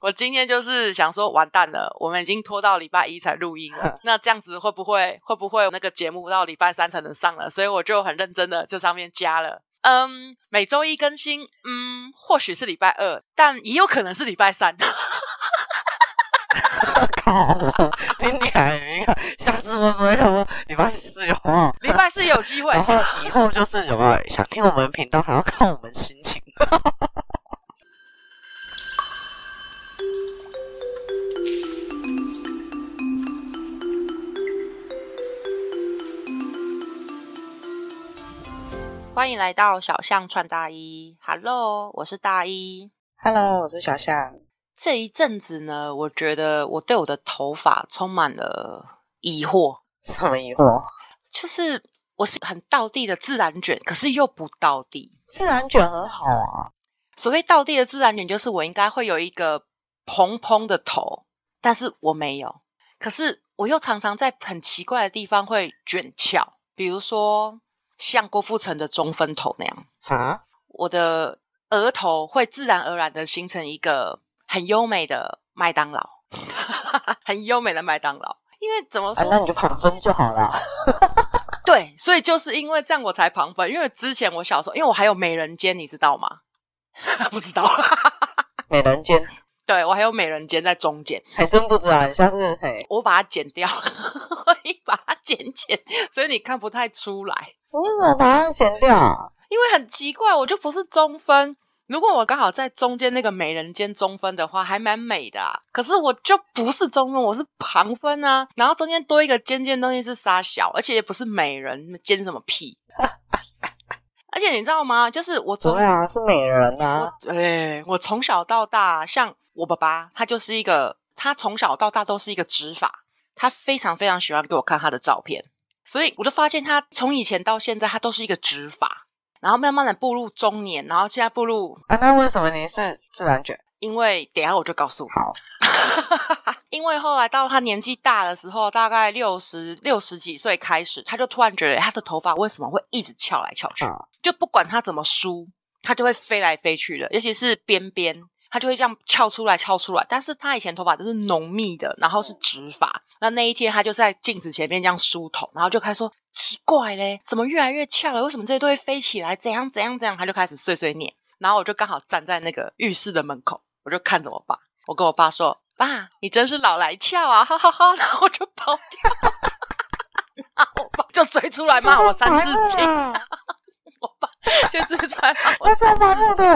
我今天就是想说，完蛋了，我们已经拖到礼拜一才录音了。那这样子会不会会不会那个节目到礼拜三才能上了？所以我就很认真的就上面加了，嗯，每周一更新，嗯，或许是礼拜二，但也有可能是礼拜三。靠！你你看，你看，下次会不会有礼拜四有啊？礼拜四有机会。然后以后就是有没有想听我们频道，还要看我们心情。欢迎来到小象穿大衣。Hello，我是大衣。Hello，我是小象。这一阵子呢，我觉得我对我的头发充满了疑惑。什么疑惑？就是我是很倒地的自然卷，可是又不倒地。自然卷很好啊。所谓倒地的自然卷，就是我应该会有一个蓬蓬的头，但是我没有。可是我又常常在很奇怪的地方会卷翘，比如说。像郭富城的中分头那样，哈，我的额头会自然而然的形成一个很优美的麦当劳，很优美的麦当劳。因为怎么说？啊、那你就旁分就好了。对，所以就是因为这样我才旁分。因为之前我小时候，因为我还有美人尖，你知道吗？不知道。美人尖。对，我还有美人尖在中间，还真不知道。你下次嘿，我把它剪掉，我一把它剪剪，所以你看不太出来。我为什么把它剪掉？因为很奇怪，我就不是中分。如果我刚好在中间那个美人尖中分的话，还蛮美的啊。可是我就不是中分，我是旁分啊。然后中间多一个尖尖东西是沙小，而且也不是美人尖什么屁。而且你知道吗？就是我从对啊，是美人啊。我对，我从小到大，像我爸爸，他就是一个，他从小到大都是一个直发，他非常非常喜欢给我看他的照片。所以我就发现他从以前到现在，他都是一个直发，然后慢慢的步入中年，然后现在步入啊，那为什么你是自然卷？因为等一下我就告诉你。好，因为后来到他年纪大的时候，大概六十六十几岁开始，他就突然觉得他的头发为什么会一直翘来翘去，嗯、就不管他怎么梳，他就会飞来飞去的，尤其是边边。他就会这样翘出来，翘出来。但是他以前头发都是浓密的，然后是直发。那那一天，他就在镜子前面这样梳头，然后就开始说：“奇怪嘞，怎么越来越翘了？为什么这些都会飞起来？怎样怎样怎样？”他就开始碎碎念。然后我就刚好站在那个浴室的门口，我就看着我爸。我跟我爸说：“爸，你真是老来俏啊！”哈哈哈。然后我就跑掉，然后我爸就追出来骂我三字经。我爸就追出来骂我三字经。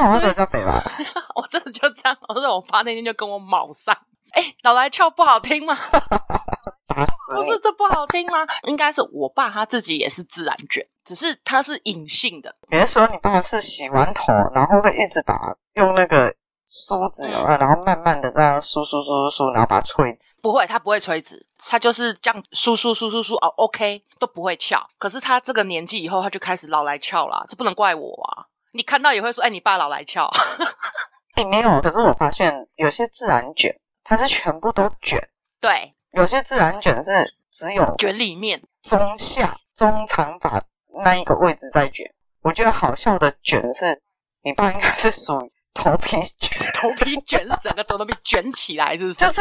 我真的叫北吧，我真的就这样。我说我爸那天就跟我卯上，哎、欸，老来俏不好听吗？不是这不好听吗？应该是我爸他自己也是自然卷，只是他是隐性的。别说你爸是洗完头，然后会一直把用那个梳子，嗯、然后慢慢的这样梳梳梳梳梳，然后把它吹直。不会，他不会吹直，他就是这样梳梳梳梳梳哦，OK 都不会翘。可是他这个年纪以后，他就开始老来翘了，这不能怪我啊。你看到也会说：“哎，你爸老来翘。”哎，没有。可是我发现有些自然卷，它是全部都卷。对，有些自然卷是只有卷里面中下中长发那一个位置在卷。我觉得好笑的卷是，你爸应该是属于头皮卷，头皮卷是整个头都被卷起来，是不是？就是。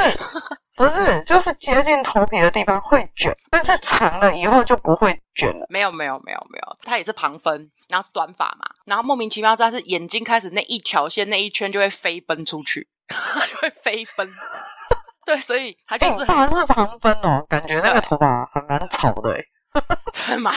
不是，就是接近头皮的地方会卷，但是长了以后就不会卷了。没有，没有，没有，没有，它也是旁分，然后是短发嘛，然后莫名其妙，它是眼睛开始那一条线那一圈就会飞奔出去，就会飞奔。对，所以它就是它是旁分哦，感觉那个头发很难吵的，真的吗？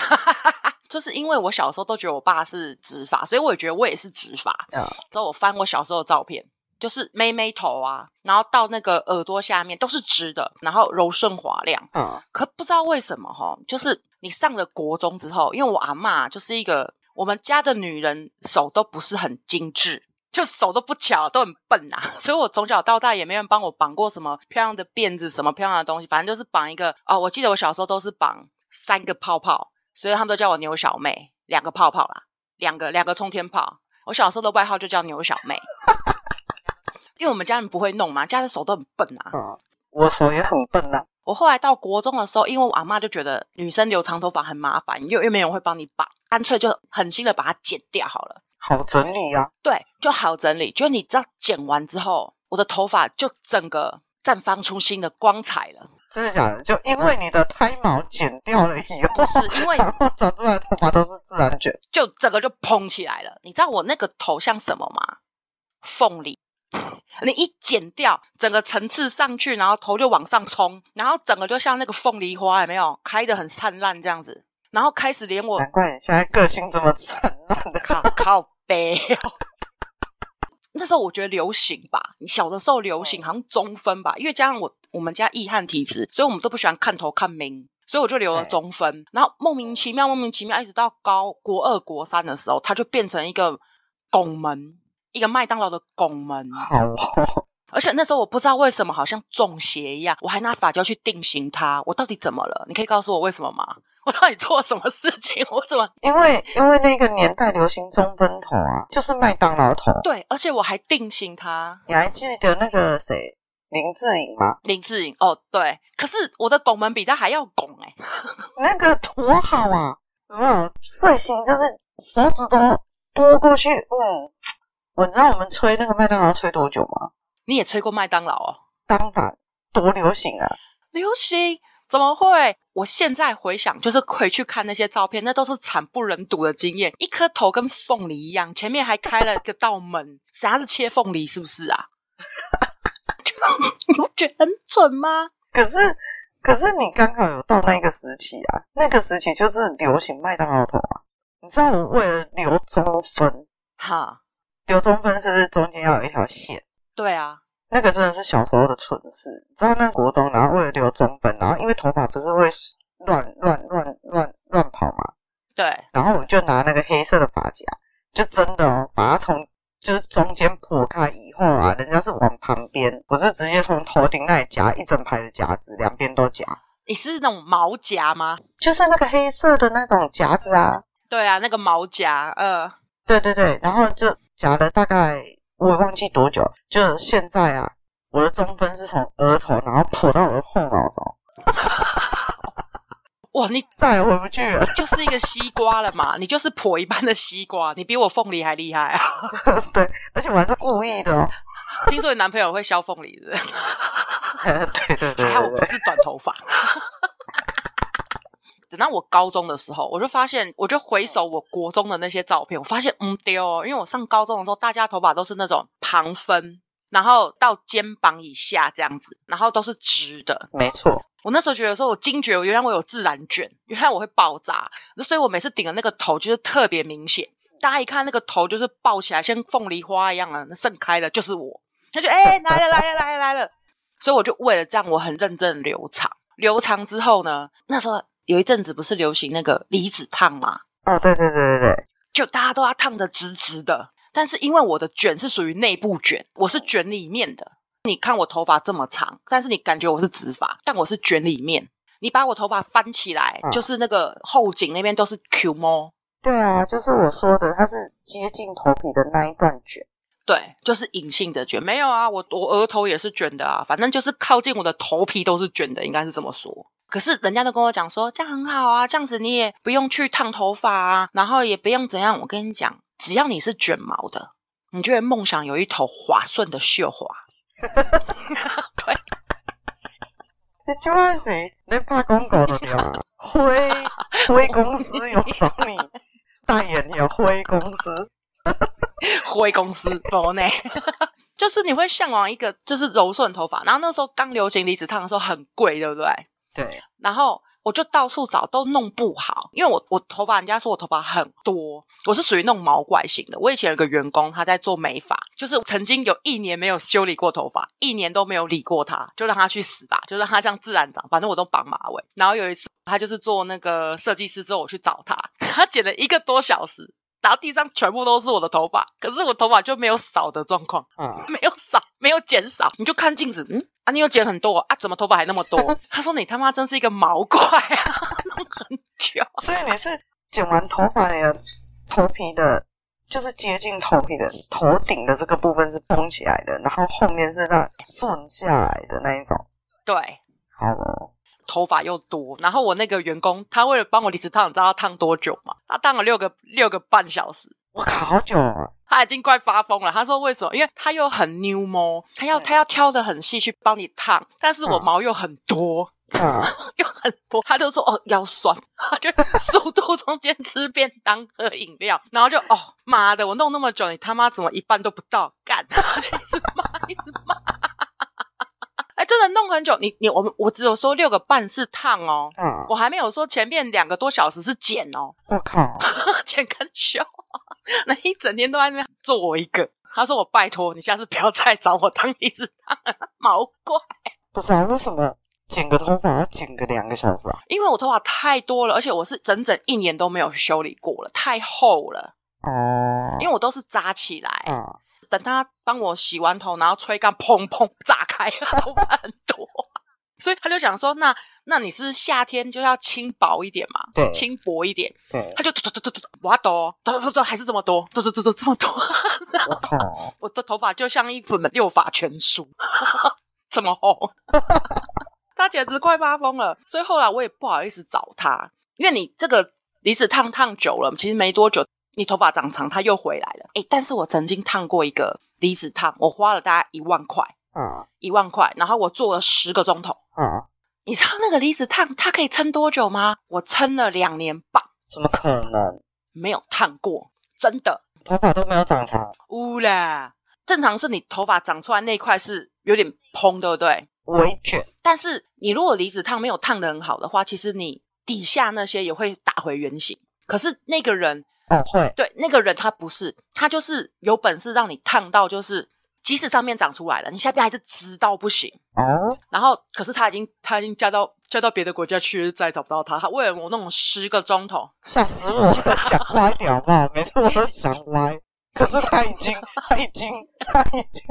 就是因为我小时候都觉得我爸是直发，所以我也觉得我也是直发。嗯，所以我翻我小时候的照片。就是妹妹头啊，然后到那个耳朵下面都是直的，然后柔顺滑亮。嗯，可不知道为什么哈，就是你上了国中之后，因为我阿嬷就是一个我们家的女人，手都不是很精致，就手都不巧，都很笨呐、啊。所以我从小到大也没人帮我绑过什么漂亮的辫子，什么漂亮的东西，反正就是绑一个哦。我记得我小时候都是绑三个泡泡，所以他们都叫我牛小妹，两个泡泡啦，两个两个冲天炮。我小时候的外号就叫牛小妹。因为我们家人不会弄嘛，家的手都很笨啊。嗯，我手也很笨啊。我后来到国中的时候，因为我阿妈就觉得女生留长头发很麻烦，又又没人会帮你绑，干脆就狠心的把它剪掉好了。好整理啊。对，就好整理。就你知道剪完之后，我的头发就整个绽放出新的光彩了。真的假的？就因为你的胎毛剪掉了以后，不是因为 然后长出来的头发都是自然卷，就整个就蓬起来了。你知道我那个头像什么吗？凤梨。你一剪掉，整个层次上去，然后头就往上冲，然后整个就像那个凤梨花，有没有开的很灿烂这样子？然后开始连我，难怪你现在个性这么灿烂的，靠靠背。那时候我觉得流行吧，你小的时候流行好像中分吧，因为加上我我们家易汉体质，所以我们都不喜欢看头看明，所以我就留了中分。然后莫名其妙，莫名其妙，一直到高国二国三的时候，它就变成一个拱门。一个麦当劳的拱门，好哦，而且那时候我不知道为什么，好像中邪一样，我还拿发胶去定型它。我到底怎么了？你可以告诉我为什么吗？我到底做了什么事情？我怎么？因为因为那个年代流行中分头啊，就是麦当劳头。对，而且我还定型它。你还记得那个谁林志颖吗？林志颖哦，对。可是我的拱门比他还要拱哎、欸，那个多好啊！嗯，睡醒就是手指都拨过去，嗯。我知道我们吹那个麦当劳吹多久吗？你也吹过麦当劳哦？当然，多流行啊！流行？怎么会？我现在回想，就是回去看那些照片，那都是惨不忍睹的经验。一颗头跟凤梨一样，前面还开了一个道门，啥是切凤梨？是不是啊？你不觉得很蠢吗？可是，可是你刚好有到那个时期啊，那个时期就是流行麦当劳头啊。你知道我为了留中分，哈。留中分是不是中间要有一条线？对啊，那个真的是小时候的蠢事。你知道那国中，然后为了留中分，然后因为头发不是会乱乱乱乱乱跑嘛？对。然后我就拿那个黑色的发夹，就真的哦，把它从就是中间破开以后啊，人家是往旁边，我是直接从头顶那里夹一整排的夹子，两边都夹。你是那种毛夹吗？就是那个黑色的那种夹子啊。对啊，那个毛夹，呃，对对对，然后就。夹了大概我也忘记多久，就现在啊，我的中分是从额头，然后跑到我的后脑勺。哇，你 再也回不去了，就是一个西瓜了嘛，你就是婆一般的西瓜，你比我凤梨还厉害啊！对，而且我还是故意的哦。听说你男朋友会削凤梨的？对对对，对，还好我不是短头发。等到我高中的时候，我就发现，我就回首我国中的那些照片，我发现，嗯，丢哦，因为我上高中的时候，大家头发都是那种旁分，然后到肩膀以下这样子，然后都是直的。没错，我那时候觉得说，我惊觉，原来我有自然卷，原来我会爆炸，所以我每次顶的那个头就是特别明显，大家一看那个头就是爆起来，像凤梨花一样啊，那盛开的就是我，他就哎来了来了来了来了，来了，所以我就为了这样，我很认真的留长，留长之后呢，那时候。有一阵子不是流行那个离子烫吗？哦，对对对对对，就大家都要烫得直直的。但是因为我的卷是属于内部卷，我是卷里面的。你看我头发这么长，但是你感觉我是直发，但我是卷里面。你把我头发翻起来，嗯、就是那个后颈那边都是 Q 毛。对啊，就是我说的，它是接近头皮的那一段卷。对，就是隐性的卷。没有啊，我我额头也是卷的啊，反正就是靠近我的头皮都是卷的，应该是这么说。可是人家都跟我讲说，这样很好啊，这样子你也不用去烫头发啊，然后也不用怎样。我跟你讲，只要你是卷毛的，你就会梦想有一头滑顺的绣 花。对，你这么说，你怕广告的对吧？辉辉公司有找你代言，有灰公司，辉公司 多呢。就是你会向往一个就是柔顺头发，然后那时候刚流行离子烫的时候很贵，对不对？对，然后我就到处找，都弄不好，因为我我头发，人家说我头发很多，我是属于那种毛怪型的。我以前有个员工，他在做美发，就是曾经有一年没有修理过头发，一年都没有理过他，就让他去死吧，就让他这样自然长，反正我都绑马尾。然后有一次，他就是做那个设计师之后，我去找他，他剪了一个多小时。然后地上全部都是我的头发，可是我头发就没有少的状况，嗯，没有少，没有减少。你就看镜子，嗯啊，你有剪很多啊？怎么头发还那么多？他说你他妈真是一个毛怪啊，弄很久。所以你是剪完头发的头皮的，就是接近头皮的头顶的这个部分是蓬起来的，然后后面是那顺下来的那一种。对，好了。头发又多，然后我那个员工，他为了帮我离子烫，你知道他烫多久吗？他烫了六个六个半小时，我靠，好久啊。他已经快发疯了。他说：“为什么？因为他又很 new 毛，他要他要挑的很细去帮你烫，但是我毛又很多，嗯、又很多。他就说：哦，腰酸，他就速度中间吃便当喝饮料，然后就哦妈的，我弄那么久，你他妈怎么一半都不到？干，一直骂，一直骂。哎，真的弄很久。你你我们我只有说六个半是烫哦，嗯，我还没有说前面两个多小时是剪哦。我靠，剪跟修。”那一整天都在那边做我一个，他说我拜托你下次不要再找我当一只烫，毛怪。不是啊，为什么剪个头发要剪个两个小时啊？因为我头发太多了，而且我是整整一年都没有修理过了，太厚了。哦、嗯。因为我都是扎起来，嗯，等他帮我洗完头，然后吹干，砰砰炸开，头发很多。所以他就想说，那那你是夏天就要轻薄一点嘛？对，轻薄一点。对，他就嘟嘟嘟嘟嘟，哇多，嘟嘟嘟还是这么多，嘟嘟嘟嘟这么多。我靠！我的头发就像一本六法全书，这么厚，他简直快发疯了。所以后来我也不好意思找他，因为你这个离子烫烫久了，其实没多久你头发长长，它又回来了。哎，但是我曾经烫过一个离子烫，我花了大概一万块。嗯，一万块，然后我做了十个钟头。嗯，你知道那个离子烫它可以撑多久吗？我撑了两年半。怎么可能？没有烫过，真的。头发都没有长长。乌啦，正常是你头发长出来那块是有点蓬，对不对？微卷。但是你如果离子烫没有烫的很好的话，其实你底下那些也会打回原形。可是那个人，哦，会。对，那个人他不是，他就是有本事让你烫到就是。即使上面长出来了，你下边还是直到不行。哦。然后，可是他已经他已经嫁到嫁到别的国家去，再也找不到他。他为了我弄了十个钟头，吓死我了！讲歪点好不好？每次我都想歪，可是他已经他已经他已经，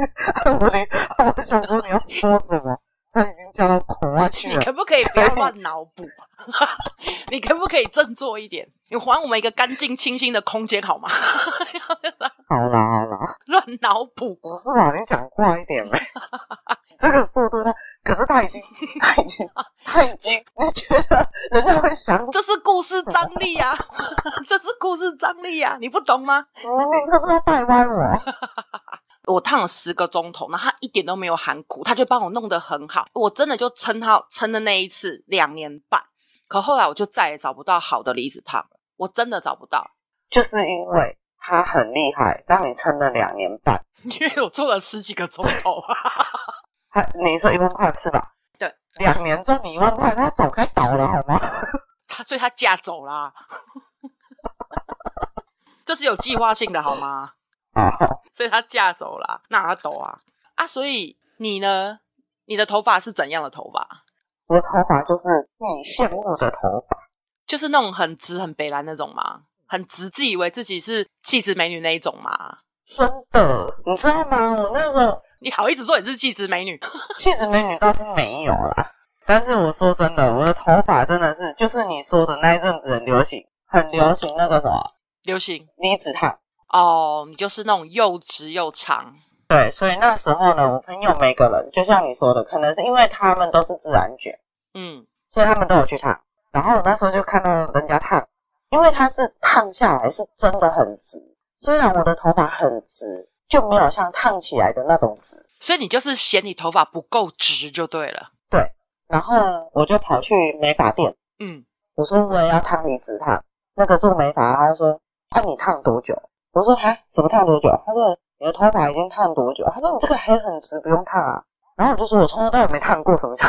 我连我想说你要说什么，他已经嫁到国外去了。你可不可以不要乱脑补？你可不可以振作一点？你还我们一个干净清新的空间好吗？好啦好啦，乱脑补不是吧？你讲快一点呗。这个速度他，可是他已经他已经他已经，你觉得人家会想？这是故事张力呀、啊，这是故事张力呀、啊，你不懂吗？你可不要带歪我。我烫了十个钟头，那他一点都没有喊苦，他就帮我弄得很好。我真的就撑他撑的那一次两年半。可后来我就再也找不到好的离子烫了，我真的找不到，就是因为他很厉害，让你撑了两年半，因为我做了十几个钟头啊。他你说一万块是吧？对，两年赚你一万块，他早该倒了好吗？他所以他嫁走了，这是有计划性的好吗？啊，所以他嫁走了，那他抖啊啊！所以你呢？你的头发是怎样的头发？我的头发就是你羡慕的头发，就是那种很直、很北蓝那种吗？很直，自以为自己是气质美女那一种吗？真的，你知道吗？我那个，你好意思说你是气质美女？气质美女倒是没有啦，但是我说真的，我的头发真的是，就是你说的那一阵子很流行，很流行那个什么？流行离子烫哦，你就是那种又直又长。对，所以那时候呢，我朋友每个人，就像你说的，可能是因为他们都是自然卷，嗯，所以他们都有去烫。然后我那时候就看到人家烫，因为他是烫下来是真的很直，虽然我的头发很直，就没有像烫起来的那种直。所以你就是嫌你头发不够直就对了。对，然后我就跑去美发店，嗯，我说我也要烫离子烫，那个做美发，他就说，那你烫多久？我说，还，什么烫多久？他说。你的头发已经烫多久？他说你这个还很直，不用烫啊。然后我就说我从头到尾没烫过，什么叫？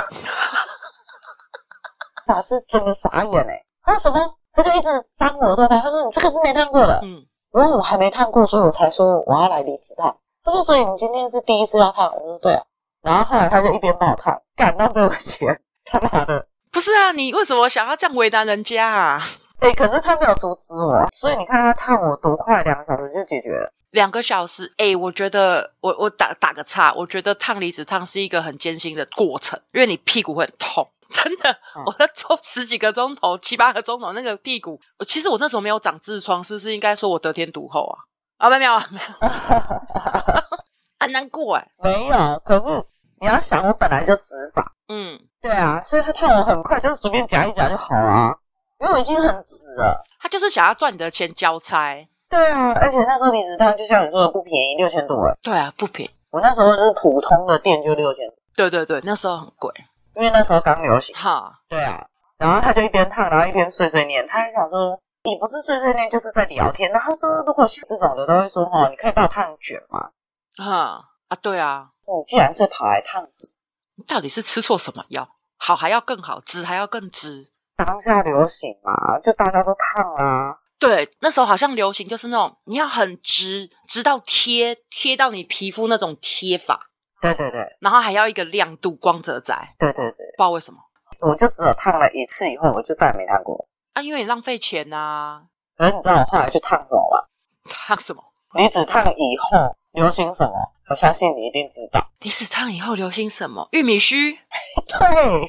发师真的傻眼哎！他说什么？他就一直翻我的头发。他说你这个是没烫过的。嗯。然后我还没烫过，所以我才说我要来离子烫。他说所以你今天是第一次要烫？我说对啊。然后后来他就一边帮我烫，干那么多钱，他妈的！不是啊，你为什么想要这样为难人家啊？哎、欸，可是他没有阻止我，所以你看他烫我多快，两个小时就解决了。两个小时，哎、欸，我觉得我我打打个岔，我觉得烫离子烫是一个很艰辛的过程，因为你屁股会很痛，真的。嗯、我在做十几个钟头、七八个钟头，那个屁股，其实我那时候没有长痔疮，是不是应该说我得天独厚啊？啊，没有没有，没有，很难过哎。没有，可是你要想，我本来就直发，嗯，对啊，所以他烫我很快，就是随便夹一夹就好了，因为我已经很直了。他就是想要赚你的钱交差。对啊，而且那时候离子烫就像你说的不便宜，六千多了。对啊，不便宜。我那时候是普通的店就六千。对对对，那时候很贵，因为那时候刚流行。哈，对啊。然后他就一边烫，然后一边碎碎念。他还想说，你不是碎碎念，就是在聊天。然后他说，如果像这种的，都会说哈，你可以帮我烫卷吗？哈啊，对啊。你既然是跑来烫纸，你到底是吃错什么药？好还要更好，直还要更直。当下流行嘛，就大家都烫啊。对，那时候好像流行就是那种你要很直，直到贴贴到你皮肤那种贴法。对对对，然后还要一个亮度，光泽在。对对对，不知道为什么，我就只有烫了一次以后，我就再也没烫过。啊，因为你浪费钱呐、啊。可是你知道我后来去烫什么吗？烫什么？离子烫以后流行什么？我相信你一定知道。离子烫以后流行什么？玉米须。对。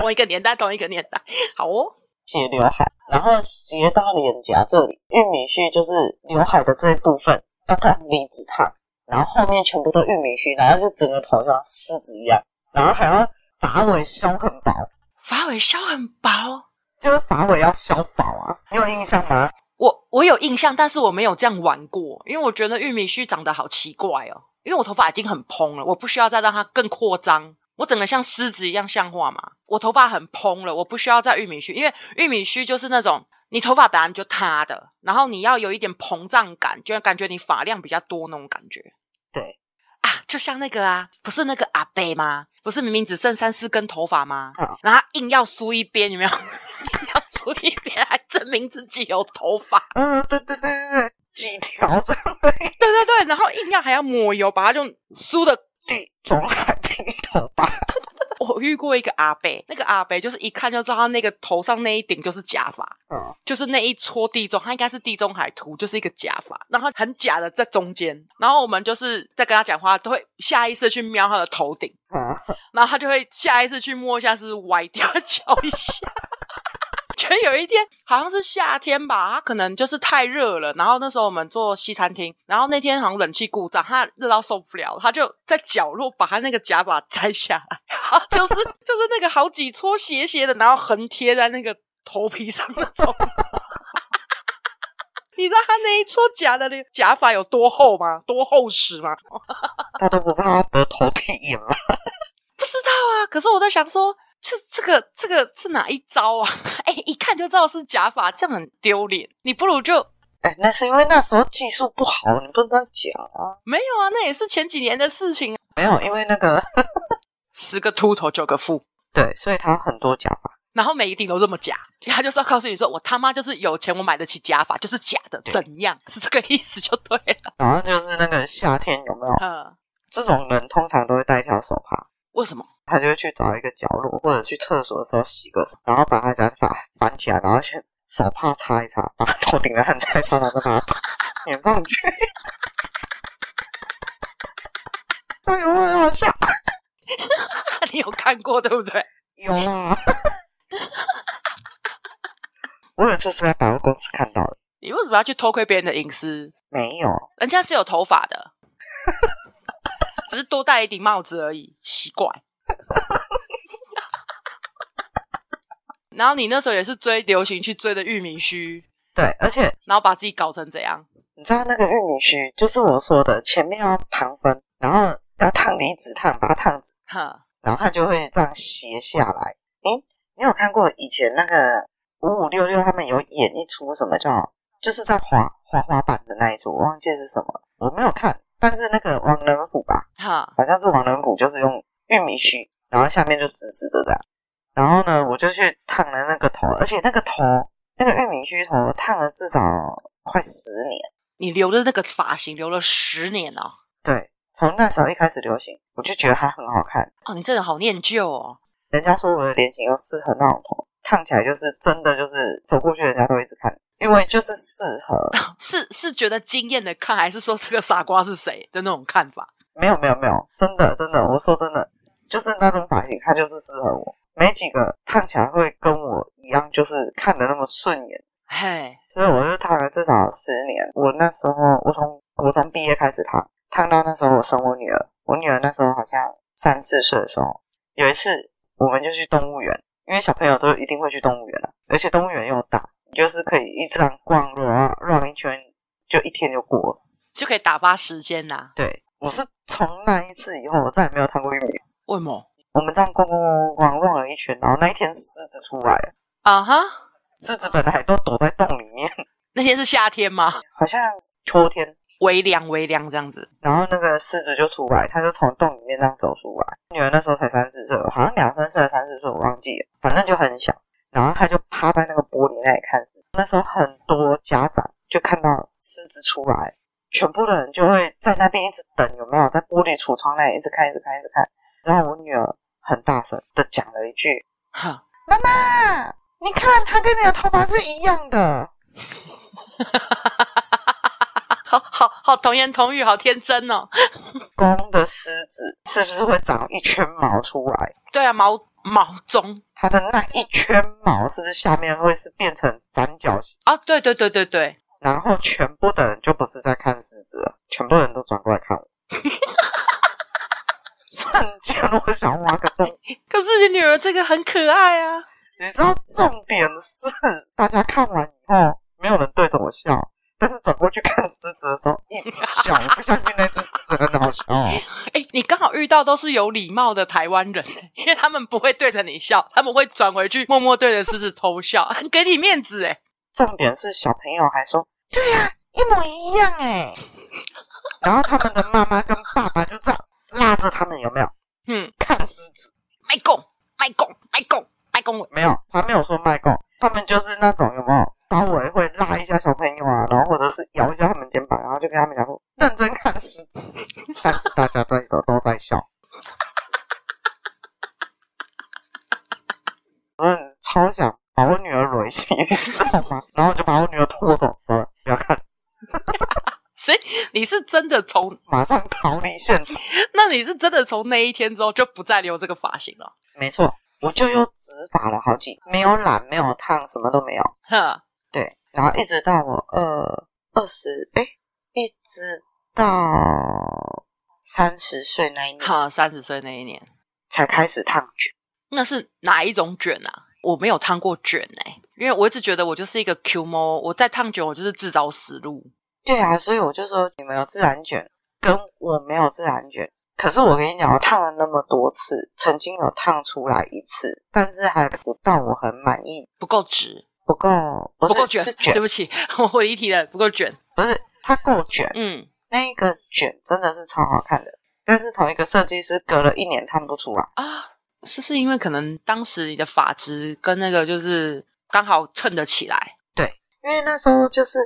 同一个年代，同一个年代。好哦。斜刘海，然后斜到脸颊这里。玉米须就是刘海的这一部分，要烫离子烫。然后后面全部都玉米须，然后就整个头像狮子一样。然后还要发尾削很薄。发尾削很薄，就是发尾要削薄啊！你有印象吗？我我有印象，但是我没有这样玩过，因为我觉得玉米须长得好奇怪哦。因为我头发已经很蓬了，我不需要再让它更扩张。我整个像狮子一样像话嘛？我头发很蓬了，我不需要在玉米须，因为玉米须就是那种你头发本来就塌的，然后你要有一点膨胀感，就感觉你发量比较多那种感觉。对。啊，就像那个啊，不是那个阿贝吗？不是明明只剩三四根头发吗？嗯、然后硬要梳一边，有没有？硬要梳一边，还证明自己有头发。嗯，对对对对对，几条对对对对，然后硬要还要抹油，把它就梳的地中海 我遇过一个阿伯，那个阿伯就是一看就知道他那个头上那一顶就是假发，嗯，就是那一撮地中，他应该是地中海图，就是一个假发，然后很假的在中间，然后我们就是在跟他讲话，都会下意识去瞄他的头顶，嗯，然后他就会下意识去摸一下，是歪掉，瞧一下。觉得有一天好像是夏天吧，他可能就是太热了。然后那时候我们做西餐厅，然后那天好像冷气故障，他热到受不了，他就在角落把他那个假发摘下来，就是就是那个好几撮斜斜的，然后横贴在那个头皮上那种。你知道他那一撮假的那个假发有多厚吗？多厚实吗？他都不怕他得头皮炎吗？不知道啊。可是我在想说。这这个这个是哪一招啊？哎，一看就知道是假发，这样很丢脸。你不如就哎，那是因为那时候技术不好，你不能这样讲啊。没有啊，那也是前几年的事情。没有，因为那个 十个秃头九个富，对，所以他很多假发，然后每一顶都这么假，他就是要告诉你说，我他妈就是有钱，我买得起假发，就是假的，怎样？是这个意思就对了。然后就是那个夏天有没有？嗯，这种人通常都会带一条手帕。为什么？他就会去找一个角落，或者去厕所的时候洗个手，然后把他假发反起来，然后先手帕擦一擦，把头顶的汗再擦，然后把它粘上去。哎呦，好笑！你有看过对不对？有啊。我有次是在百货公司看到的。你为什么要去偷窥别人的隐私？没有，人家是有头发的。只是多戴一顶帽子而已，奇怪。然后你那时候也是追流行去追的玉米须，对，而且然后把自己搞成怎样？你知道那个玉米须就是我说的，前面要旁分，然后要烫离子烫，把它烫直，哈，然后它就会这样斜下来。诶，你有看过以前那个五五六六他们有演一出什么叫，就是在滑滑滑板的那一出，我忘记是什么，我没有看。但是那个王仁甫吧，哈，好像是王仁甫，就是用玉米须，然后下面就直直的这样。然后呢，我就去烫了那个头，而且那个头，那个玉米须头烫了至少快十年。你留的那个发型留了十年哦？对，从那时候一开始流行，我就觉得它很好看。哦，你真的好念旧哦。人家说我的脸型又适合那种头，烫起来就是真的，就是走过去人家都一直看。因为就是适合，是是觉得惊艳的看，还是说这个傻瓜是谁的那种看法？没有没有没有，真的真的，我说真的，就是那种发型，它就是适合我。没几个烫起来会跟我一样，就是看的那么顺眼。嘿，所以我就烫了至少十年。我那时候我从国中毕业开始烫，烫到那时候我生我女儿，我女儿那时候好像三四岁的时候，有一次我们就去动物园，因为小朋友都一定会去动物园了，而且动物园又大，就是可以一直这样逛绕绕一圈，就一天就过了，就可以打发时间呐、啊。对，我是从那一次以后，我再也没有看过玉米。为什么？我们这样逛逛逛逛逛了一圈，然后那一天狮子出来了。啊哈，狮子本来都躲在洞里面。那天是夏天吗？好像秋天。微凉微凉这样子，然后那个狮子就出来，他就从洞里面这样走出来。女儿那时候才三四岁，好像两三岁三四岁，我忘记了，反正就很小。然后他就趴在那个玻璃那里看狮子。那时候很多家长就看到狮子出来，全部的人就会在那边一直等，有没有在玻璃橱窗那里一直看，一直看，一直看。然后我女儿很大声的讲了一句：“哈，妈妈，你看，他跟你的头发是一样的。”好好好，童言童语，好天真哦。公的狮子是不是会长一圈毛出来？对啊，毛毛中，它的那一圈毛是不是下面会是变成三角形？啊，对对对对对。然后全部的人就不是在看狮子了，全部人都转过来看我。瞬间我想挖个洞。可是你女儿这个很可爱啊。你知道重点是，大家看完以后，没有人对着我笑。但是转过去看狮子的时候，一直笑，我不相信那只狮子很好笑。哎、欸，你刚好遇到都是有礼貌的台湾人，因为他们不会对着你笑，他们会转回去默默对着狮子偷笑，很给你面子哎。重点是小朋友还说：“对呀、啊，一模一样哎。”然后他们的妈妈跟爸爸就这样拉着他们，有没有？嗯，看狮子，卖贡，卖贡，卖贡，卖贡，没有，他没有说卖贡，他们就是那种有没有？稍微会拉一下小朋友啊，然后或者是摇一下他们肩膀，然后就跟他们讲说认真看狮子，但是大家在手都在笑。我超想把我女儿蕊起，你知道吗？然后就把我女儿拖走，走了，不要看。所以你是真的从马上逃离现场？那你是真的从那一天之后就不再留这个发型了？没错，我就又直发了好几，没有染，没有烫，什么都没有。呵。对，然后一直到我二二十，哎，一直到三十岁那一年，好，三十岁那一年才开始烫卷。那是哪一种卷啊？我没有烫过卷哎、欸，因为我一直觉得我就是一个 Q 毛，我在烫卷，我就是自找死路。对啊，所以我就说你们有自然卷，跟我没有自然卷。可是我跟你讲，我烫了那么多次，曾经有烫出来一次，但是还不到我很满意，不够直。不够，不，够卷，卷。对不起，我回离题了，不够卷。不是，它够卷。嗯，那一个卷真的是超好看的，但是同一个设计师隔了一年烫不出来啊。是是因为可能当时你的发质跟那个就是刚好衬得起来。对，因为那时候就是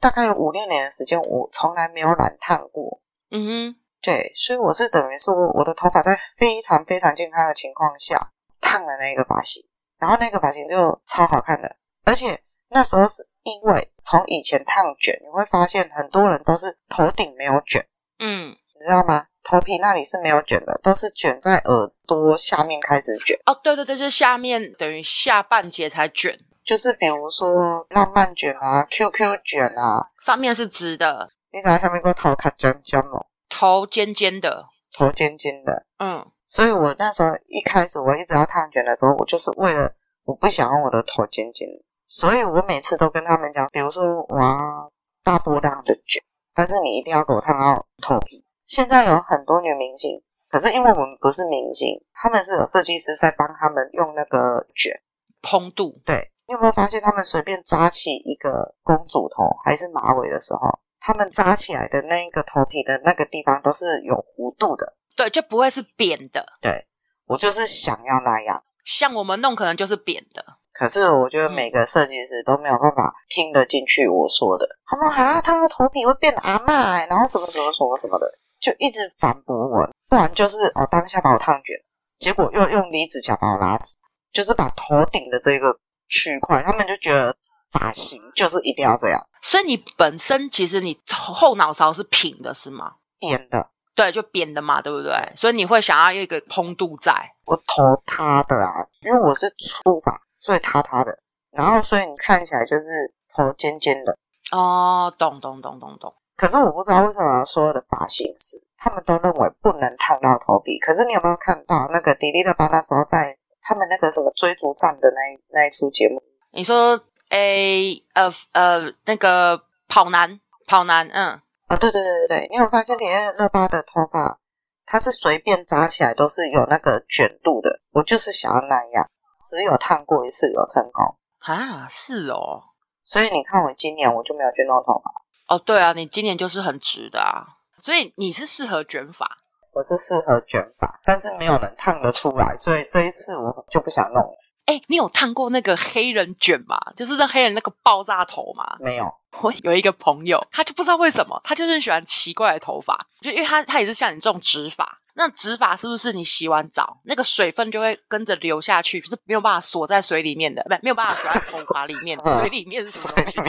大概有五六年的时间，我从来没有染烫过。嗯哼，对，所以我是等于说我的头发在非常非常健康的情况下烫了那个发型，然后那个发型就超好看的。而且那时候是因为从以前烫卷，你会发现很多人都是头顶没有卷，嗯，你知道吗？头皮那里是没有卷的，都是卷在耳朵下面开始卷。哦，对对对，就是下面等于下半截才卷，就是比如说浪漫卷啊、QQ 卷啊，上面是直的。你看下面个头卡尖尖哦，头尖尖的，头尖尖的，嗯。所以我那时候一开始我一直要烫卷的时候，我就是为了我不想让我的头尖尖的。所以我每次都跟他们讲，比如说我要大波浪的卷，但是你一定要给我烫到头皮。现在有很多女明星，可是因为我们不是明星，他们是有设计师在帮他们用那个卷蓬度。对，你有没有发现他们随便扎起一个公主头还是马尾的时候，他们扎起来的那一个头皮的那个地方都是有弧度的，对，就不会是扁的。对，我就是想要那样，像我们弄可能就是扁的。可是我觉得每个设计师都没有办法听得进去我说的，他们好像他的头皮会变阿嬷、欸，然后什么什么什么什么的，就一直反驳我，不然就是哦当下把我烫卷，结果又用离子夹把我拉直，就是把头顶的这个区块，他们就觉得发型就是一定要这样。所以你本身其实你后脑勺是平的，是吗？扁的，对，就扁的嘛，对不对？所以你会想要一个蓬度在。我头塌的啊，因为我是粗发。所以塌塌的，然后所以你看起来就是头尖尖的哦，懂懂懂懂懂。可是我不知道为什么所有的发型师他们都认为不能烫到头皮。可是你有没有看到那个迪丽热巴那时候在他们那个什么追逐战的那一那一出节目。你说，诶，呃呃，那个跑男，跑男，嗯，啊，对对对对对，你有发现里面热巴的头发，它是随便扎起来都是有那个卷度的。我就是想要那样，只有烫过一次有成功啊，是哦。所以你看我今年我就没有去弄头发。哦，对啊，你今年就是很直的啊，所以你是适合卷发。我是适合卷发，但是没有人烫得出来，所以这一次我就不想弄了。哎，你有烫过那个黑人卷吗？就是那黑人那个爆炸头吗？没有。我有一个朋友，他就不知道为什么，他就是喜欢奇怪的头发，就因为他他也是像你这种直发。那直发是不是你洗完澡那个水分就会跟着流下去，就是没有办法锁在水里面的，不，没有办法锁在头发里面。水里面是什么东西？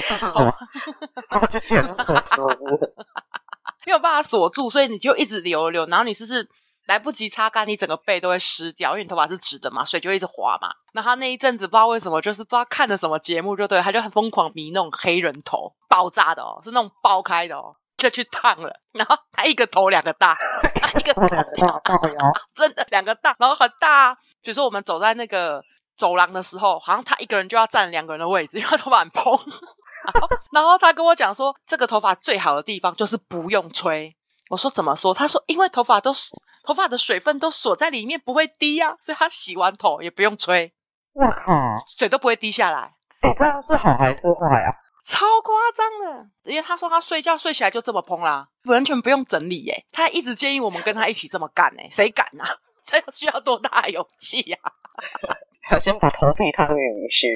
我就解释说，没有办法锁住，所以你就一直流流，然后你是不是来不及擦干，你整个背都会湿掉，因为你头发是直的嘛，水就会一直滑嘛。那他那一阵子不知道为什么，就是不知道看的什么节目，就对，他就很疯狂迷那种黑人头，爆炸的哦，是那种爆开的哦。就去烫了，然后他一个头两个大，一个头两个真的两个大，然后很大。比如说我们走在那个走廊的时候，好像他一个人就要占两个人的位置，因为他头发很蓬。然后他跟我讲说，这个头发最好的地方就是不用吹。我说怎么说？他说因为头发都头发的水分都锁在里面，不会滴啊，所以他洗完头也不用吹。我靠，水都不会滴下来。哎，这样是好还是坏啊？超夸张的，因为他说他睡觉睡起来就这么蓬啦，完全不用整理耶。他一直建议我们跟他一起这么干呢，谁敢啊？这需要多大的勇气呀？要先把头皮烫匀一下，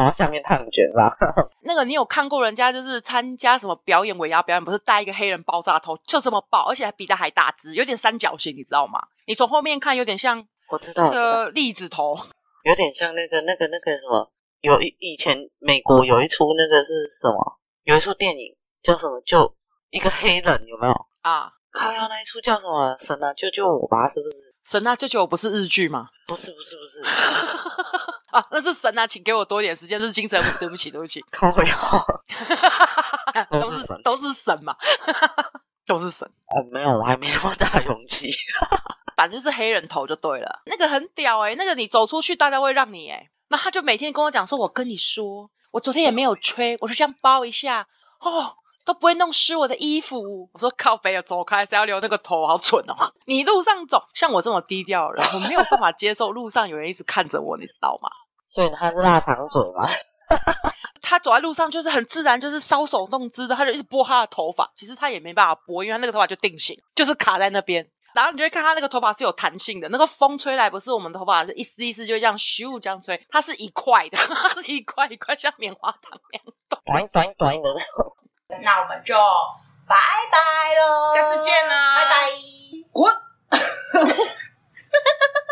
然后下面烫卷发。那个你有看过人家就是参加什么表演尾牙表演，不是戴一个黑人爆炸头，就这么爆，而且还比他还大只，有点三角形，你知道吗？你从后面看有点像，我知道那个栗子头，有点像那个那个那个什么。有一以前美国有一出那个是什么？有一出电影叫什么？就一个黑人有没有啊？靠腰那一出叫什么？神啊，救救我吧！是不是？神啊，救救我！不是日剧吗？不是，不是，不是。啊，那是神啊，请给我多一点时间。这是精神，对不起，对不起。都是神，都是神嘛，都是神。哦，没有，我还没那么大勇气。反正是黑人头就对了，那个很屌哎、欸，那个你走出去，大家会让你哎、欸。那他就每天跟我讲说：“我跟你说，我昨天也没有吹，我就这样包一下，哦，都不会弄湿我的衣服。”我说：“靠北啊，走开！谁要留那个头？好蠢哦！你路上走，像我这么低调的人，我没有办法接受路上有人一直看着我，你知道吗？”所以他是腊肠嘴吗？他走在路上就是很自然，就是搔首弄姿的，他就一直拨他的头发。其实他也没办法拨，因为他那个头发就定型，就是卡在那边。然后你就会看他那个头发是有弹性的，那个风吹来不是我们头发是一丝一丝就这样咻这样吹，它是一块的，它是一块一块像棉花糖一样短短短的。那我们就拜拜喽下次见啦拜拜。滚。哈哈哈哈哈